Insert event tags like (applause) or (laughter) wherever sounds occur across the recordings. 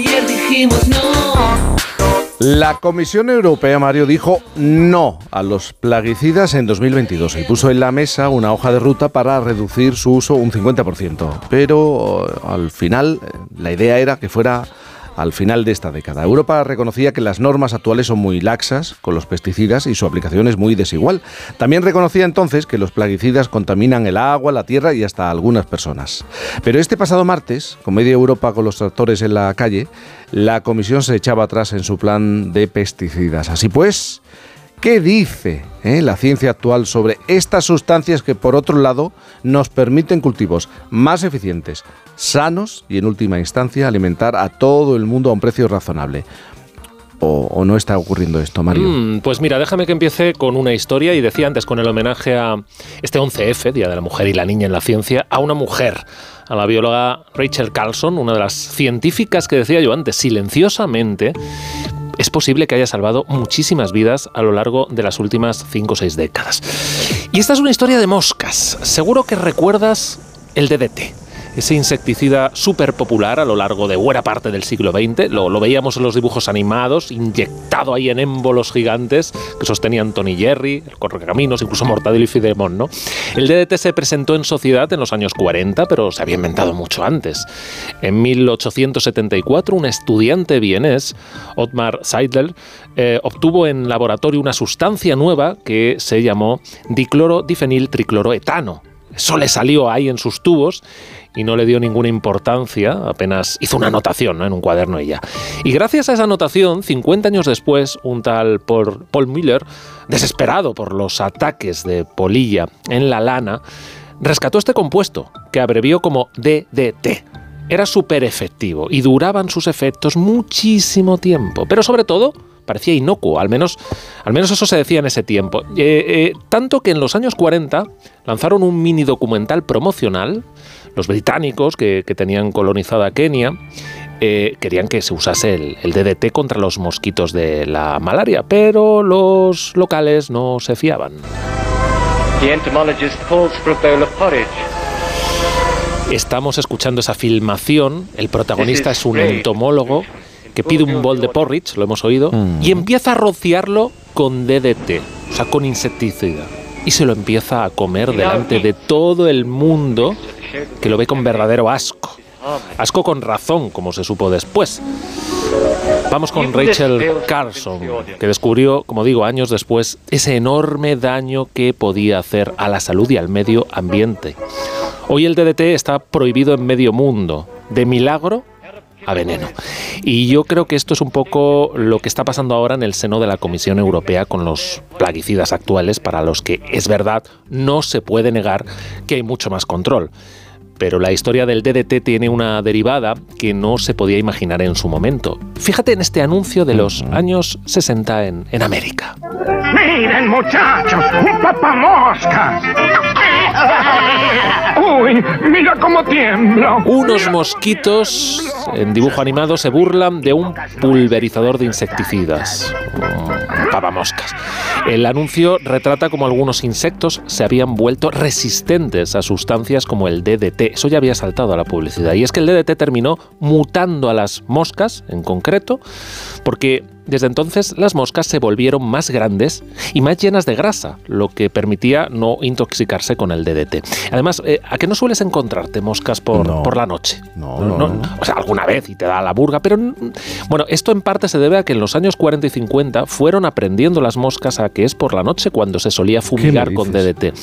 ayer dijimos no. La Comisión Europea, Mario, dijo no a los plaguicidas en 2022 y puso en la mesa una hoja de ruta para reducir su uso un 50%. Pero al final la idea era que fuera al final de esta década. Europa reconocía que las normas actuales son muy laxas con los pesticidas y su aplicación es muy desigual. También reconocía entonces que los plaguicidas contaminan el agua, la tierra y hasta algunas personas. Pero este pasado martes, con media Europa con los tractores en la calle, la Comisión se echaba atrás en su plan de pesticidas. Así pues, ¿Qué dice eh, la ciencia actual sobre estas sustancias que, por otro lado, nos permiten cultivos más eficientes, sanos y, en última instancia, alimentar a todo el mundo a un precio razonable? O, no está ocurriendo esto, Mario? Mm, pues mira, déjame que empiece con una historia y decía antes con el homenaje a este 11F, Día de la Mujer y la Niña en la Ciencia, a una mujer, a la bióloga Rachel Carlson, una de las científicas que decía yo antes, silenciosamente es posible que haya salvado muchísimas vidas a lo largo de las últimas 5 o 6 décadas. Y esta es una historia de moscas. Seguro que recuerdas el DDT ese insecticida súper popular a lo largo de buena parte del siglo XX. Lo, veíamos en los dibujos animados, inyectado ahí en émbolos gigantes que sostenían Tony Jerry, el Correcaminos, incluso Mortadelo y Filemón, ¿no? El DDT se presentó en sociedad en los años 40, pero se había inventado mucho antes. En 1874, un estudiante vienés, Otmar Seidler, eh, obtuvo en laboratorio una sustancia nueva que se llamó dicloro difenil tricloroetano. Eso le salió ahí en sus tubos y no le dio ninguna importancia, apenas hizo una anotación en un cuaderno ella. Y gracias a esa anotación, 50 años después, un tal Paul Miller, desesperado por los ataques de polilla en la lana, rescató este compuesto, que abrevió como DDT. Era súper efectivo y duraban sus efectos muchísimo tiempo, pero sobre todo parecía inocuo, al menos, al menos eso se decía en ese tiempo. Eh, eh, tanto que en los años 40 lanzaron un mini documental promocional los británicos que, tenían colonizada Kenia eh, querían que se usase el, el, DDT contra los mosquitos de la malaria, pero los locales no se fiaban. Estamos escuchando esa filmación, el protagonista es un (laughs) entomólogo que pide un bol de porridge, lo hemos oído, y mm. empieza a rociarlo con DDT, o sea, con insecticida, y se lo empieza a comer delante de todo el mundo que lo ve con verdadero asco. Asco con razón, como se supo después. Vamos con Rachel Carson, que descubrió, como digo, años después, ese enorme daño que podía hacer a la salud y al medio ambiente. Hoy el DDT está prohibido en medio mundo. De milagro a veneno. Y yo creo que esto es un poco lo que está pasando ahora en el seno de la Comisión Europea con los plaguicidas actuales, para los que es verdad, no se puede negar que hay mucho más control. Pero la historia del DDT tiene una derivada que no se podía imaginar en su momento. Fíjate en este anuncio de los años 60 en, en América. Miren muchachos, un papamoscas. ¡Uy! ¡Mira cómo tiemblo! Unos mosquitos en dibujo animado se burlan de un pulverizador de insecticidas. Papamoscas. El anuncio retrata como algunos insectos se habían vuelto resistentes a sustancias como el DDT. Eso ya había saltado a la publicidad. Y es que el DDT terminó mutando a las moscas, en concreto, porque desde entonces las moscas se volvieron más grandes y más llenas de grasa, lo que permitía no intoxicarse con el DDT. Además, eh, ¿a qué no sueles encontrarte moscas por, por la noche? No, no, O sea, alguna vez y te da la burga, pero bueno, esto en parte se debe a que en los años 40 y 50 fueron aprendiendo las moscas a que es por la noche cuando se solía fumigar con DDT.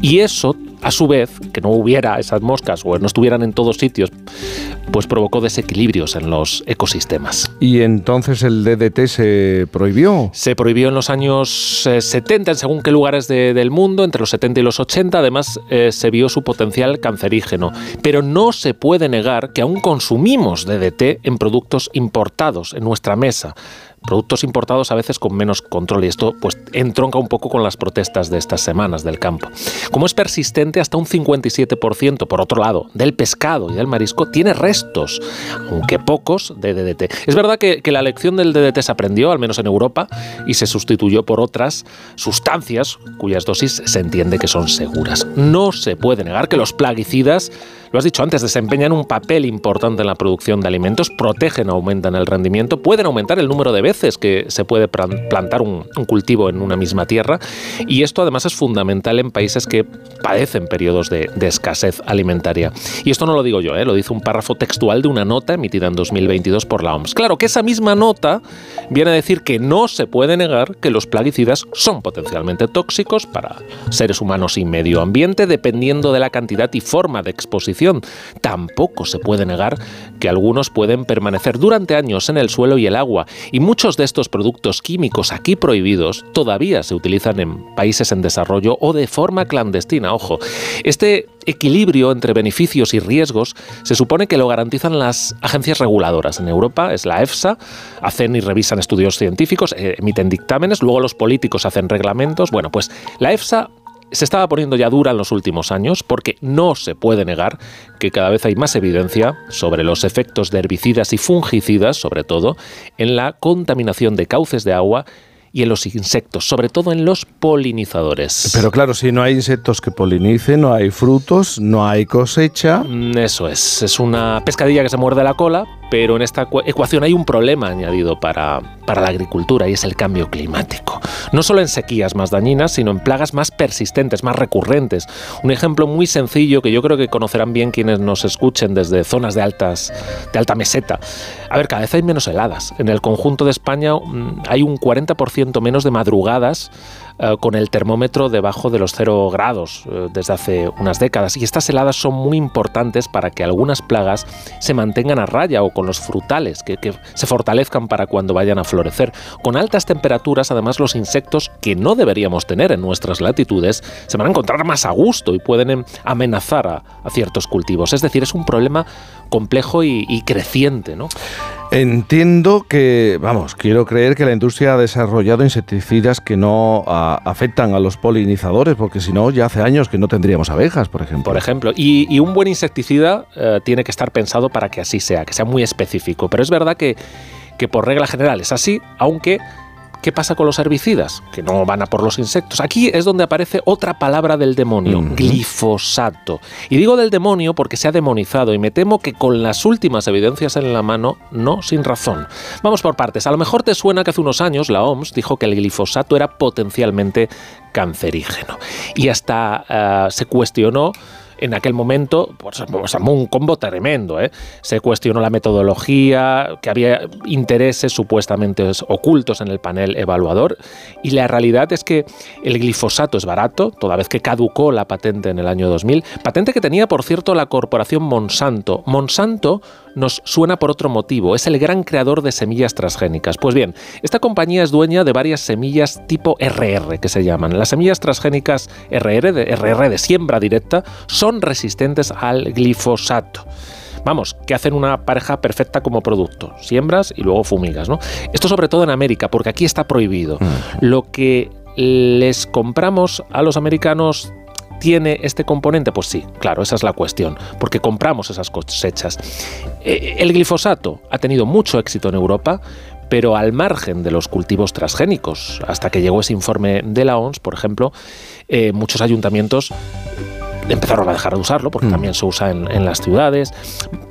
Y eso a su vez, que no hubiera esas moscas o no estuvieran en todos sitios, pues provocó desequilibrios en los ecosistemas. ¿Y entonces el DDT se prohibió? Se prohibió en los años 70, eh, en según qué lugares del mundo, entre los 70 y los 80. Además, eh, se vio su potencial cancerígeno. Pero no se puede negar que aún consumimos DDT en productos importados en nuestra mesa productos importados a veces con menos control y esto pues entronca un poco con las protestas de estas semanas del campo. Como es persistente, hasta un 57%, por otro lado, del pescado y del marisco tiene restos, aunque pocos, de DDT. Es verdad que, que la lección del DDT se aprendió, al menos en Europa, y se sustituyó por otras sustancias cuyas dosis se entiende que son seguras. No se puede negar que los plaguicidas lo has dicho antes, desempeñan un papel importante en la producción de alimentos, protegen, aumentan el rendimiento, pueden aumentar el número de veces que se puede plantar un, cultivo en una misma tierra y esto además es fundamental en países que padecen periodos de, escasez alimentaria. Y esto no lo digo yo, ¿eh? lo dice un párrafo textual de una nota emitida en 2022 por la OMS. Claro que esa misma nota viene a decir que no se puede negar que los plaguicidas son potencialmente tóxicos para seres humanos y medio ambiente dependiendo de la cantidad y forma de exposición Tampoco se puede negar que algunos pueden permanecer durante años en el suelo y el agua, y muchos de estos productos químicos aquí prohibidos todavía se utilizan en países en desarrollo o de forma clandestina. Ojo, este equilibrio entre beneficios y riesgos se supone que lo garantizan las agencias reguladoras. En Europa es la EFSA, hacen y revisan estudios científicos, eh, emiten dictámenes, luego los políticos hacen reglamentos. Bueno, pues la EFSA se estaba poniendo ya dura en los últimos años porque no se puede negar que cada vez hay más evidencia sobre los efectos de herbicidas y fungicidas, sobre todo, en la contaminación de cauces de agua y en los insectos, sobre todo en los polinizadores. Pero claro, si no hay insectos que polinicen, no hay frutos, no hay cosecha. Mm, eso es, es una pescadilla que se muerde la cola, pero en esta ecuación hay un problema añadido para, para la agricultura y es el cambio climático. No solo en sequías más dañinas, sino en plagas más persistentes, más recurrentes. Un ejemplo muy sencillo que yo creo que conocerán bien quienes nos escuchen desde zonas de, altas, de alta meseta. A ver, cada vez hay menos heladas. En el conjunto de España mm, hay un 40% menos de madrugadas eh, con el termómetro debajo de los 0 grados eh, desde hace unas décadas. Y estas heladas son muy importantes para que algunas plagas se mantengan a raya o con los frutales, que, se fortalezcan para cuando vayan a florecer. Con altas temperaturas, además, los insectos que no deberíamos tener en nuestras latitudes se van a encontrar más a gusto y pueden em, amenazar a, ciertos cultivos. Es decir, es un problema complejo y, y creciente, ¿no? Entiendo que, vamos, quiero creer que la industria ha desarrollado insecticidas que no afectan a los polinizadores, porque si no, ya hace años que no tendríamos abejas, por ejemplo. Por ejemplo, y, un buen insecticida eh, tiene que estar pensado para que así sea, que sea muy específico. Pero es verdad que, que por regla general es así, aunque ¿Qué pasa con los herbicidas? Que no van a por los insectos. Aquí es donde aparece otra palabra del demonio, glifosato. Y digo del demonio porque se ha demonizado y me temo que con las últimas evidencias en la mano, no sin razón. Vamos por partes. A lo mejor te suena que hace unos años la OMS dijo que el glifosato era potencialmente cancerígeno. Y hasta eh, se cuestionó en aquel momento, pues, pues un combo tremendo. ¿eh? Se cuestionó la metodología, que había intereses supuestamente ocultos en el panel evaluador, y la realidad es que el glifosato es barato, toda vez que caducó la patente en el año 2000, patente que tenía, por cierto, la corporación Monsanto. Monsanto nos suena por otro motivo, es el gran creador de semillas transgénicas. Pues bien, esta compañía es dueña de varias semillas tipo RR, que se llaman. Las semillas transgénicas RR, de, RR de siembra directa, son son resistentes al glifosato. Vamos, que hacen una pareja perfecta como producto. Siembras y luego fumigas, ¿no? Esto sobre todo en América, porque aquí está prohibido. Mm. Lo que les compramos a los americanos ¿Tiene este componente? Pues sí, claro, esa es la cuestión, porque compramos esas cosechas. Eh, el glifosato ha tenido mucho éxito en Europa, pero al margen de los cultivos transgénicos. Hasta que llegó ese informe de la ONS, por ejemplo, eh, muchos ayuntamientos empezaron a dejar de usarlo porque mm. también se usa en, las ciudades.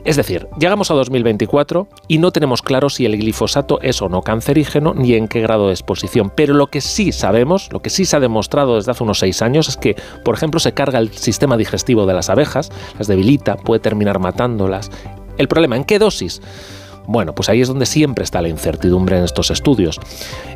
Es decir, llegamos a 2024 y no tenemos claro si el glifosato es o no cancerígeno ni en qué grado de exposición. Pero lo que sí sabemos, lo que sí se ha demostrado desde hace unos seis años es que, por ejemplo, se carga el sistema digestivo de las abejas, las debilita, puede terminar matándolas. El problema, ¿en qué dosis? Bueno, pues ahí es donde siempre está la incertidumbre en estos estudios.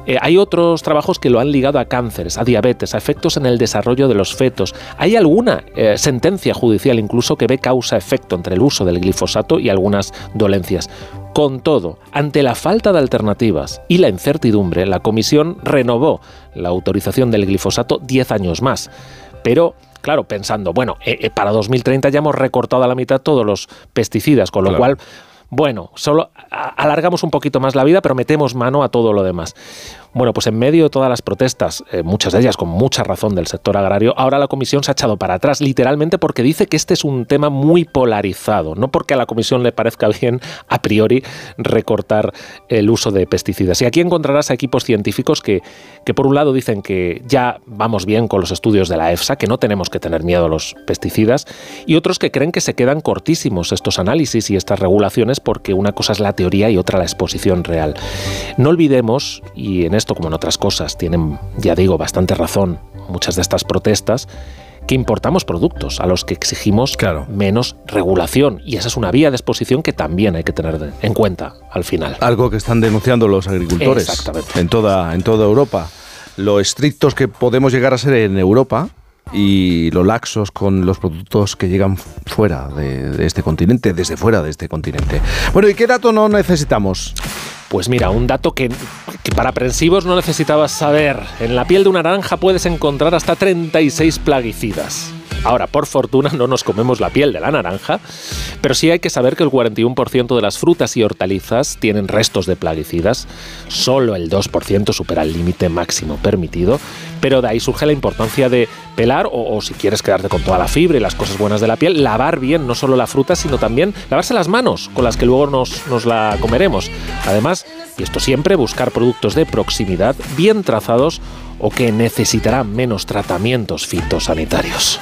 Eh, hay otros trabajos que lo han ligado a cánceres, a diabetes, a efectos en el desarrollo de los fetos. Hay alguna eh, sentencia judicial incluso que ve causa-efecto entre el uso del glifosato y algunas dolencias. Con todo, ante la falta de alternativas y la incertidumbre, la Comisión renovó la autorización del glifosato 10 años más. Pero claro, pensando, bueno, eh, para 2030 ya hemos recortado a la mitad todos los pesticidas, con lo cual bueno, solo alargamos un poquito más la vida, pero metemos mano a todo lo demás. Bueno, pues en medio de todas las protestas, eh, muchas de ellas con mucha razón del sector agrario, ahora la Comisión se ha echado para atrás, literalmente porque dice que este es un tema muy polarizado, no porque a la Comisión le parezca (laughs) bien a priori recortar el uso de pesticidas. Y aquí encontrarás a equipos científicos que, que por un lado dicen que ya vamos bien con los estudios de la EFSA, que no tenemos que tener miedo a los pesticidas, y otros que creen que se quedan cortísimos estos análisis y estas regulaciones porque una cosa es la teoría y otra la exposición real. No olvidemos, y en esto como en otras cosas tienen, ya digo, bastante razón muchas de estas protestas, que importamos productos a los que exigimos menos regulación. Y esa es una vía de exposición que también hay que tener en cuenta al final. Algo que están denunciando los agricultores En, toda, en toda Europa. Lo estrictos que podemos llegar a ser en Europa y lo laxos con los productos que llegan fuera de, de este continente, desde fuera de este continente. Bueno, ¿y qué dato no necesitamos? Pues mira, un dato que, para aprensivos no necesitabas saber. En la piel de una naranja puedes encontrar hasta 36 plaguicidas. Ahora, por fortuna, no nos comemos la piel de la naranja, pero sí hay que saber que el 41% de las frutas y hortalizas tienen restos de plaguicidas, solo el 2% supera el límite máximo permitido, pero de ahí surge la importancia de pelar o, si quieres quedarte con toda la fibra y las cosas buenas de la piel, lavar bien no solo la fruta, sino también lavarse las manos con las que luego nos, nos la comeremos. Además, y esto siempre, buscar productos de proximidad bien trazados o que necesitarán menos tratamientos fitosanitarios.